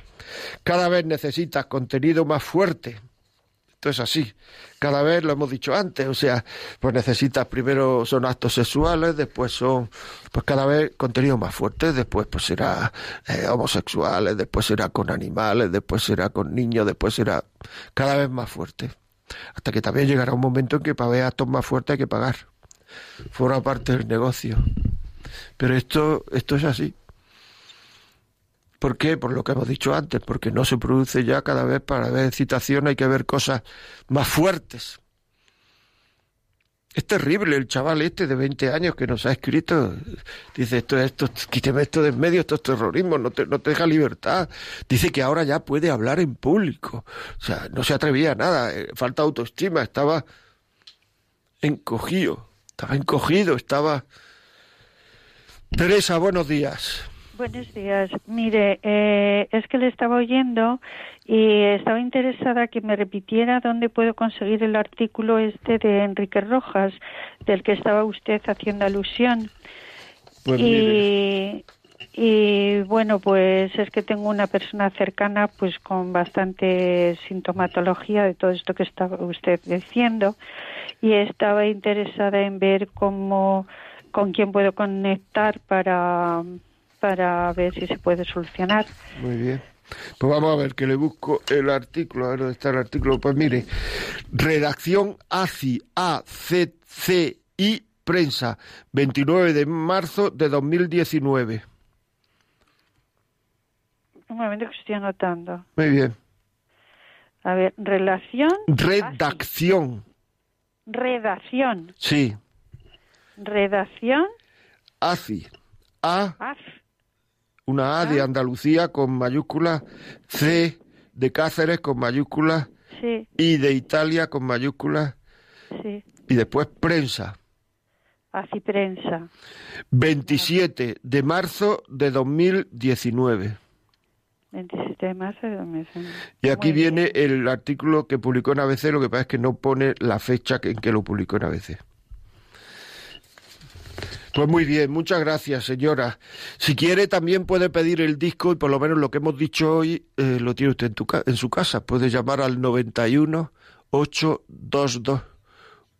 Cada vez necesitas contenido más fuerte esto es así. Cada vez lo hemos dicho antes, o sea, pues necesitas primero son actos sexuales, después son, pues cada vez contenido más fuerte, después pues será eh, homosexuales, después será con animales, después será con niños, después será cada vez más fuerte. Hasta que también llegará un momento en que para ver actos más fuertes hay que pagar. Forma parte del negocio. Pero esto, esto es así. ¿Por qué? Por lo que hemos dicho antes, porque no se produce ya cada vez para ver excitación hay que ver cosas más fuertes. Es terrible el chaval este de 20 años que nos ha escrito. Dice, esto, esto, quíteme esto de en medio, esto es terrorismo, no te, no te deja libertad. Dice que ahora ya puede hablar en público. O sea, no se atrevía a nada, eh, falta autoestima, estaba encogido, estaba encogido, estaba... Teresa, buenos días. Buenos días. Mire, eh, es que le estaba oyendo y estaba interesada que me repitiera dónde puedo conseguir el artículo este de Enrique Rojas, del que estaba usted haciendo alusión. Pues y, y bueno, pues es que tengo una persona cercana pues con bastante sintomatología de todo esto que estaba usted diciendo y estaba interesada en ver cómo con quién puedo conectar para para ver si se puede solucionar. Muy bien. Pues vamos a ver que le busco el artículo, a ver dónde está el artículo. Pues mire, redacción ACI, A-C-C-I, prensa, 29 de marzo de 2019. Un momento que estoy anotando. Muy bien. A ver, relación. Redacción. Redacción. Sí. Redacción. ACI. A. AF. Una A de Andalucía con mayúscula, C de Cáceres con mayúscula, Sí, I de Italia con mayúscula sí. y después prensa. Así prensa. 27 de marzo de 2019. 27 de marzo de 2019. Y aquí Muy bien. viene el artículo que publicó en ABC, lo que pasa es que no pone la fecha en que lo publicó en ABC. Pues muy bien, muchas gracias, señora. Si quiere, también puede pedir el disco y por lo menos lo que hemos dicho hoy eh, lo tiene usted en, tu en su casa. Puede llamar al 91 822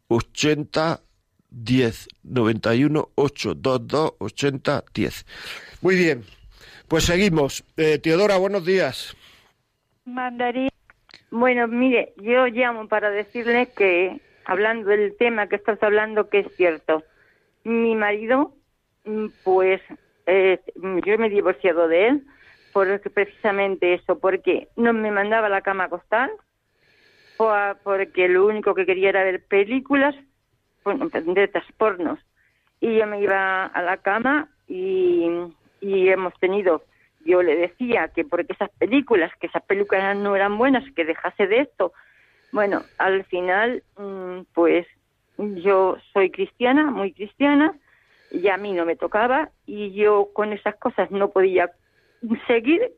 80 10. 91 822 80 10. Muy bien, pues seguimos. Eh, Teodora, buenos días. Mandarín. Bueno, mire, yo llamo para decirle que, hablando del tema que estás hablando, que es cierto. Mi marido, mm, pues, eh, yo me he divorciado de él por precisamente eso, porque no me mandaba a la cama a acostar, por- porque lo único que quería era ver películas, bueno, de estas pornos. Y yo me iba a la cama y, y hemos tenido yo le decía que porque esas películas, que esas películas no eran buenas, que dejase de esto. Bueno, al final, mm, pues yo soy cristiana, muy cristiana, y a mí no me tocaba, y yo con esas cosas no podía seguir,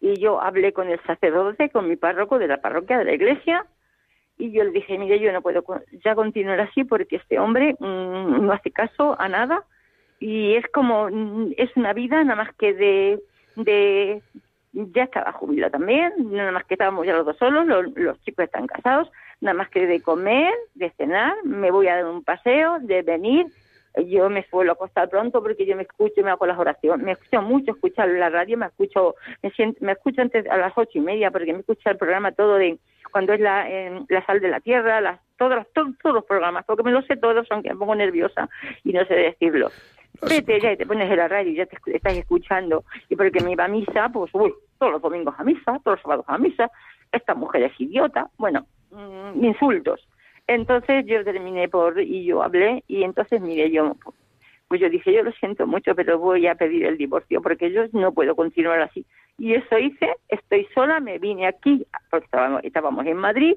y yo hablé con el sacerdote, con mi párroco de la parroquia de la iglesia, y yo le dije, mire, yo no puedo ya continuar así porque este hombre mm, no hace caso a nada, y es como, mm, es una vida nada más que de, de ya estaba jubilado también, nada más que estábamos ya los dos solos, los, chicos están casados, nada más que de comer, de cenar, me voy a dar un paseo, de venir, yo me suelo acostar pronto porque yo me escucho, me hago las oraciones, me escucho mucho escuchar la radio, me escucho, me siento, me escucho antes a las ocho y media porque me escucha el programa todo de cuando es la, la sal de la tierra, las, todos, todos, todos los programas, porque me lo sé todos, aunque me pongo nerviosa y no sé decirlo. Vete ya y te pones en la radio y ya te estás escuchando. Y porque me iba a misa, pues uy, todos los domingos a misa, todos los sábados a misa. Esta mujer es idiota. Bueno, mm, insultos. Entonces yo terminé por, y yo hablé, y entonces mire, yo, pues yo dije, yo lo siento mucho, pero voy a pedir el divorcio porque yo no puedo continuar así. Y eso hice, estoy sola, me vine aquí, porque estábamos, estábamos en Madrid,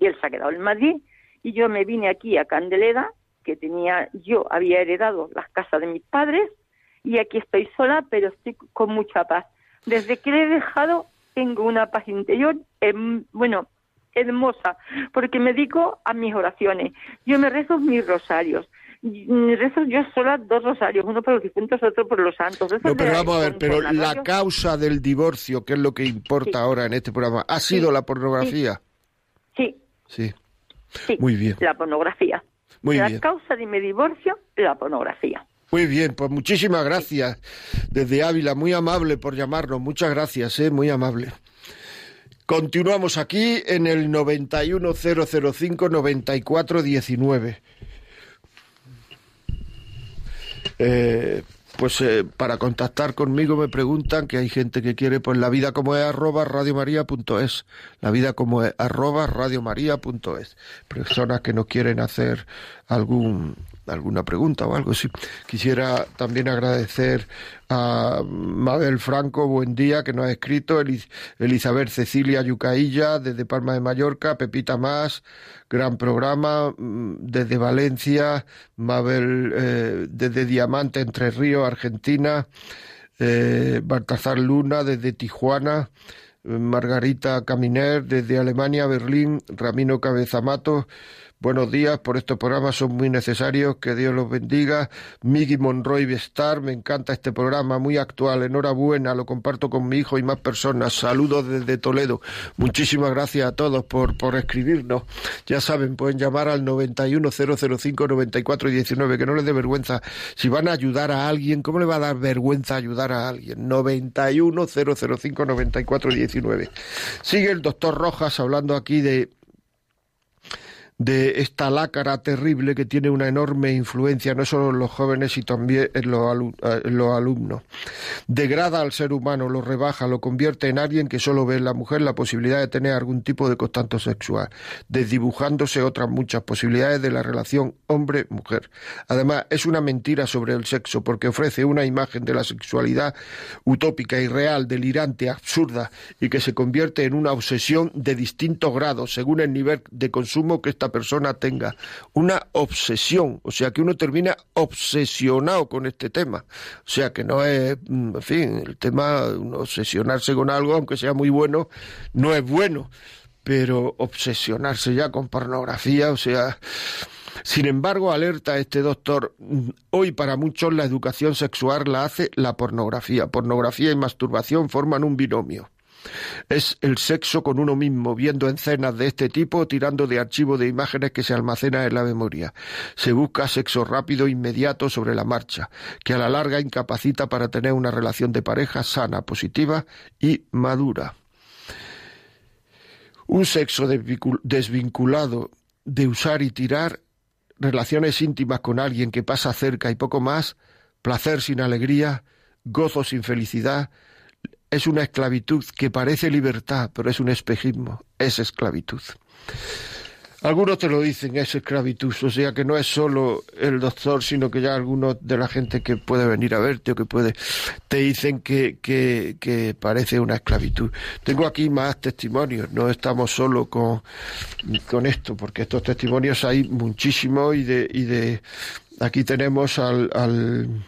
y él se ha quedado en Madrid, y yo me vine aquí a Candeleda, que tenía, yo había heredado las casas de mis padres y aquí estoy sola, pero estoy con mucha paz. Desde que le he dejado, tengo una paz interior, bueno, hermosa, porque me dedico a mis oraciones. Yo me rezo mis rosarios. Rezo yo sola dos rosarios, uno por los difuntos, otro por los santos. No, pero vamos a ver, pero la causa del divorcio, que es lo que importa ahora en este programa, ¿ha sido la pornografía? Sí. Sí. sí. Muy bien. La pornografía la causa de mi divorcio, la pornografía. Muy bien, pues muchísimas gracias desde Ávila, muy amable por llamarnos, muchas gracias, ¿eh? muy amable. Continuamos aquí en el 91005-9419. Eh, pues eh, para contactar conmigo me preguntan que hay gente que quiere pues la vida como es arroba radiomaria.es la vida como es arroba radiomaria.es personas que no quieren hacer algún alguna pregunta o algo. Sí. Quisiera también agradecer a Mabel Franco, buen día, que nos ha escrito, Elizabeth Cecilia Yucailla, desde Palma de Mallorca, Pepita Más, gran programa, mm, desde Valencia, Mabel eh, desde Diamante, Entre Ríos, Argentina, eh, Baltazar Luna, desde Tijuana, Margarita Caminer, desde Alemania, Berlín, Ramino Cabezamato, Buenos días por estos programas, son muy necesarios, que Dios los bendiga. Miggy Monroy Bestar, me encanta este programa, muy actual, enhorabuena, lo comparto con mi hijo y más personas. Saludos desde Toledo. Muchísimas gracias a todos por, por escribirnos. Ya saben, pueden llamar al 910059419, que no les dé vergüenza. Si van a ayudar a alguien, ¿cómo le va a dar vergüenza ayudar a alguien? 910059419. Sigue el doctor Rojas hablando aquí de de esta lácara terrible que tiene una enorme influencia no solo en los jóvenes, sino también en los, alumnos. Degrada al ser humano, lo rebaja, lo convierte en alguien que solo ve en la mujer la posibilidad de tener algún tipo de contacto sexual, desdibujándose otras muchas posibilidades de la relación hombre-mujer. Además, es una mentira sobre el sexo porque ofrece una imagen de la sexualidad utópica, irreal, delirante, absurda y que se convierte en una obsesión de distintos grados según el nivel de consumo que esta persona tenga una obsesión, o sea, que uno termina obsesionado con este tema. O sea, que no es, mm, en fin, el tema, obsesionarse con algo, aunque sea muy bueno, no es bueno, pero obsesionarse ya con pornografía, o sea... Sin embargo, alerta este doctor, mm, hoy para muchos la educación sexual la hace la pornografía. Pornografía y masturbación forman un binomio. Es el sexo con uno mismo, viendo escenas de este tipo, tirando de archivo de imágenes que se almacenan en la memoria. Se busca sexo rápido, inmediato, sobre la marcha, que a la larga incapacita para tener una relación de pareja sana, positiva y madura. Un sexo desvinculado de usar y tirar, relaciones íntimas con alguien que pasa cerca y poco más, placer sin alegría, gozo sin felicidad, es una esclavitud que parece libertad, pero es un espejismo, es esclavitud. Algunos te lo dicen, es esclavitud, o sea que no es solo el doctor, sino que ya algunos de la gente que puede venir a verte o que puede, te dicen que, que, parece una esclavitud. Tengo aquí más testimonios, no estamos solo con, con esto, porque estos testimonios hay muchísimos y de, y de, aquí tenemos al, al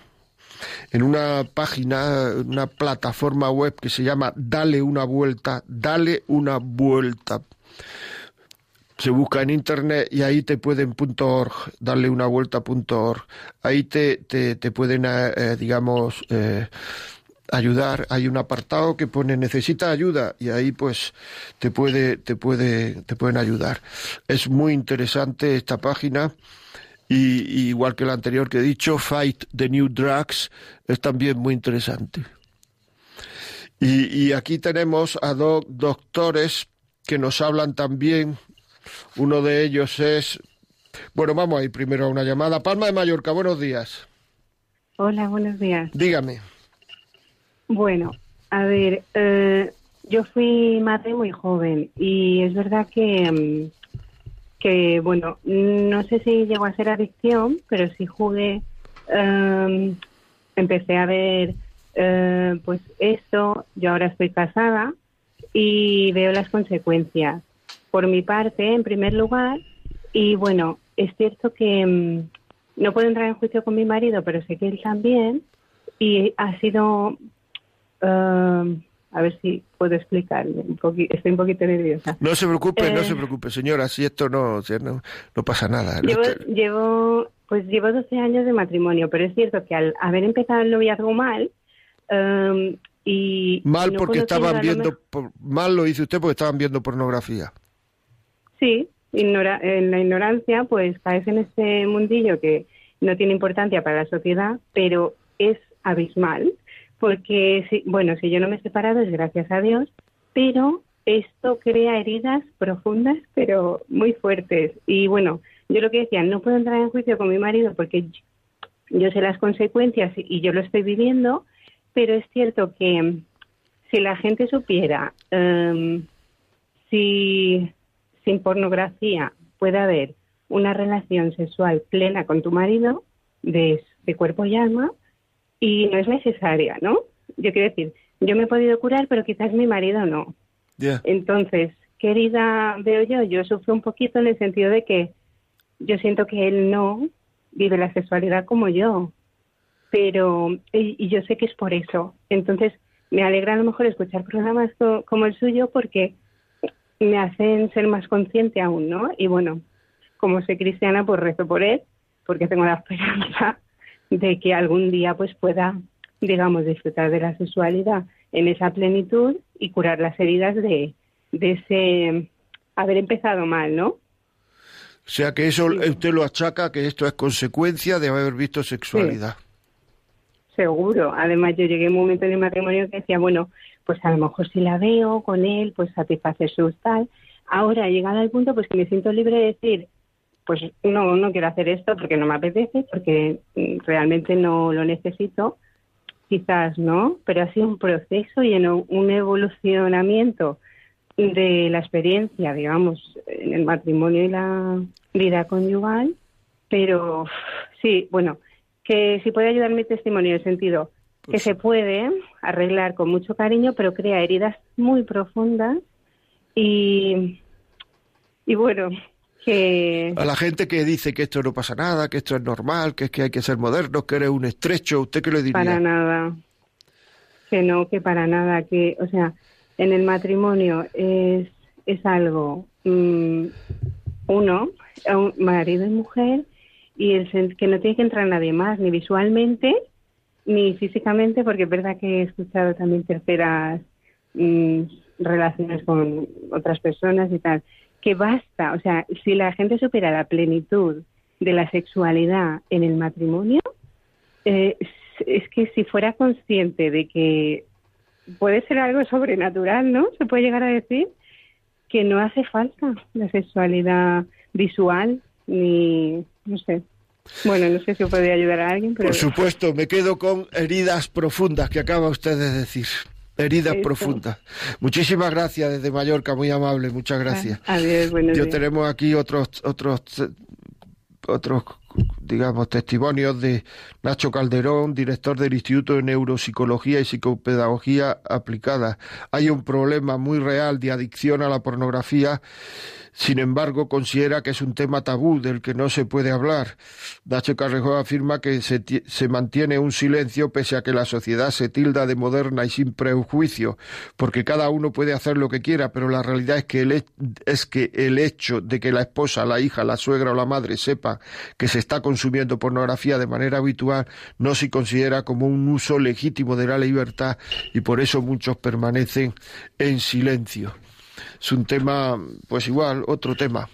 en una página, una plataforma web que se llama Dale una vuelta, dale una vuelta se busca en internet y ahí te pueden .org, darle una vuelta .org, ahí te, te, te pueden, eh, eh, digamos, eh, ayudar. Hay un apartado que pone necesita ayuda y ahí pues te puede, te puede, te pueden ayudar. Es muy interesante esta página. Y, igual que la anterior que he dicho, Fight the New Drugs, es también muy interesante. Y, y aquí tenemos a dos doctores que nos hablan también uno de ellos es... Bueno, vamos a ir primero a una llamada. Palma de Mallorca, buenos días. Hola, buenos días. Dígame. Bueno, a ver, eh, yo fui madre muy joven y es verdad que, mm, que, bueno, no sé si llegó a ser adicción, pero sí jugué, em, empecé a ver, eh, pues esto, yo ahora estoy casada y veo las consecuencias. Por mi parte, en primer lugar, y bueno, es cierto que mm, no puedo entrar en juicio con mi marido, pero sé que él también, y ha sido, um, a ver si puedo explicarme, un estoy un poquito nerviosa. No se preocupe, no se eh, preocupe, señora, si esto no, no, no pasa nada. Llevo, llevo, pues llevo 12 años de matrimonio, pero es cierto que al haber empezado el noviazgo mal, um, y mal porque estaban viendo mal lo hizo usted porque estaban viendo pornografía Sí, ignora, en la ignorancia, pues caes en este mundillo que no tiene importancia para la sociedad, pero es abismal, porque, si, bueno, si yo no me he separado es gracias a Dios, pero esto crea heridas profundas, pero muy fuertes. Y bueno, yo lo que decía, no puedo entrar en juicio con mi marido porque yo sé las consecuencias y yo lo estoy viviendo, pero es cierto que si la gente supiera em, si sin pornografía puede haber una relación sexual plena con tu marido de, cuerpo y alma y no es necesaria, ¿no? Yo quiero decir, yo me he podido curar, pero quizás mi marido no. Entonces, ¿qué herida veo yo? Yo sufro un poquito en el sentido de que yo siento que él no vive la sexualidad como yo, pero y, yo sé que es por eso. Entonces, me alegra a lo mejor escuchar programas como el suyo porque me hacen ser más consciente aún, ¿no? Y bueno, como soy cristiana, pues rezo por él, porque tengo la esperanza de que algún día pues pueda, digamos, disfrutar de la sexualidad en esa plenitud y curar las heridas de, de ese haber empezado mal, ¿no? O sea que eso usted lo achaca que esto es consecuencia de haber visto sexualidad. Seguro. Además, yo llegué a un momento en el matrimonio que decía, bueno, pues a lo mejor si la veo con él, pues satisface su tal. Ahora, llegado al punto, pues que me siento libre de decir, pues no, no quiero hacer esto porque no me apetece, porque realmente no lo necesito, quizás no, pero ha sido un proceso y un evolucionamiento de la experiencia, digamos, en el matrimonio y la vida conyugal, pero sí, bueno, que si puede ayudar mi testimonio en el sentido que pues se puede arreglar con mucho cariño, pero crea heridas muy profundas y, y bueno, que... A la gente que dice que esto no pasa nada, que esto es normal, que es que hay que ser modernos, que eres un estrecho, ¿usted qué le diría? Para nada, que no, que para nada, que, o sea, en el matrimonio es, es algo, mm, uno, marido y mujer, y el que no tiene que entrar nadie más, ni visualmente, ni físicamente, porque es verdad que he escuchado también terceras mm, relaciones con otras personas y tal, que basta, o sea, si la gente supera la plenitud de la sexualidad en el matrimonio, eh, es que si fuera consciente de que puede ser algo sobrenatural, ¿no? Se puede llegar a decir que no hace falta la sexualidad visual ni no sé. Bueno, no sé si podría ayudar a alguien, pero... Por supuesto, me quedo con heridas profundas que acaba usted de decir. Heridas profundas. Muchísimas gracias desde Mallorca, muy amable, muchas gracias. Adiós, buenos Yo días. tenemos aquí otros otros otros digamos testimonios de Nacho Calderón, director del Instituto de Neuropsicología y Psicopedagogía aplicada. Hay un problema muy real de adicción a la pornografía sin embargo, considera que es un tema tabú del que no se puede hablar. Nacho Carrejón afirma que se, se, mantiene un silencio pese a que la sociedad se tilda de moderna y sin prejuicio, porque cada uno puede hacer lo que quiera, pero la realidad es que el, es que el hecho de que la esposa, la hija, la suegra o la madre sepa que se está consumiendo pornografía de manera habitual no se considera como un uso legítimo de la libertad y por eso muchos permanecen en silencio es un tema, pues igual, otro tema.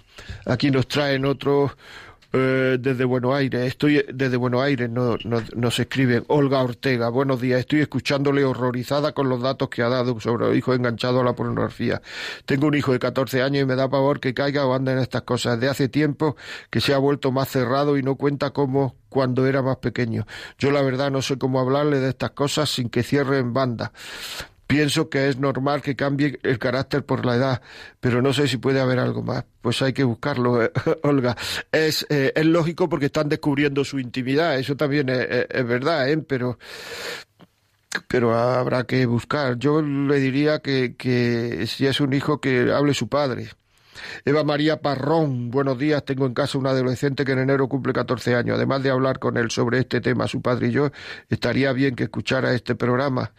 Aquí nos traen otro eh, desde Buenos Aires. Estoy desde Buenos Aires, no, no, nos escriben Olga Ortega. Buenos días, estoy escuchándole horrorizada con los datos que ha dado sobre los hijos enganchados a la pornografía. Tengo un hijo de 14 años y me da pavor que caiga o ande en estas cosas. De hace tiempo que se ha vuelto más cerrado y no cuenta cómo cuando era más pequeño. Yo la verdad no sé cómo hablarle de estas cosas sin que cierre en banda. Pienso que es normal que cambie el carácter por la edad, pero no sé si puede haber algo más. Pues hay que buscarlo, Olga. Es, eh, es lógico porque están descubriendo su intimidad, eso también es, verdad, ¿eh? pero pero habrá que buscar. Yo le diría que, que si es un hijo que hable su padre. Eva María Parrón, buenos días. Tengo en casa un adolescente que en enero cumple 14 años. Además de hablar con él sobre este tema, su padre y yo, estaría bien que escuchara este programa.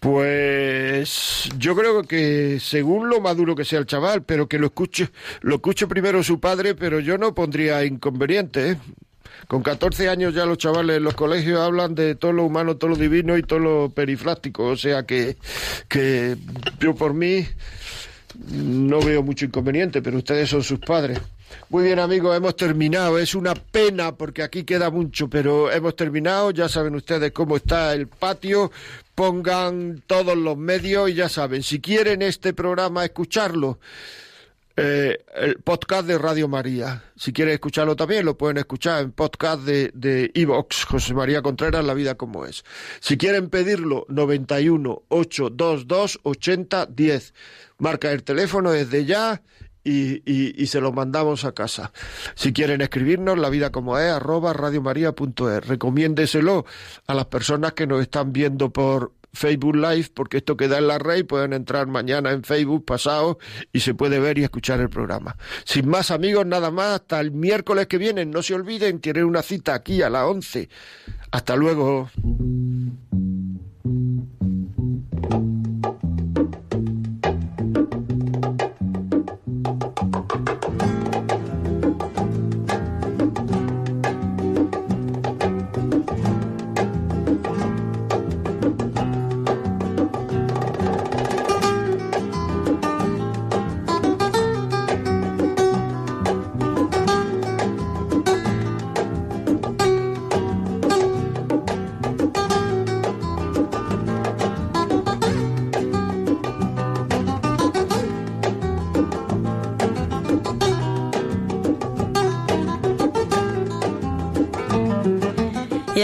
Pues yo creo que según lo maduro que sea el chaval, pero que lo escuche, lo escuche primero su padre, pero yo no pondría inconveniente. ¿eh? Con 14 años ya los chavales en los colegios hablan de todo lo humano, todo lo divino y todo lo periflástico. O sea que, que yo por mí no veo mucho inconveniente, pero ustedes son sus padres. Muy bien amigos, hemos terminado. Es una pena porque aquí queda mucho, pero hemos terminado. Ya saben ustedes cómo está el patio. Pongan todos los medios y ya saben, si quieren este programa escucharlo, eh, el podcast de Radio María. Si quieren escucharlo también, lo pueden escuchar en podcast de, de Evox, José María Contreras, La Vida como es. Si quieren pedirlo, 91 822 80 10. Marca el teléfono desde ya y, y, y, se lo mandamos a casa. Si quieren escribirnos, la vida como es, arroba radiomaria.es. Recomiéndeselo a las personas que nos están viendo por Facebook Live, porque esto queda en la red, pueden entrar mañana en Facebook, pasado, y se puede ver y escuchar el programa. Sin más amigos, nada más, hasta el miércoles que viene, no se olviden, tienen una cita aquí a las 11. Hasta luego.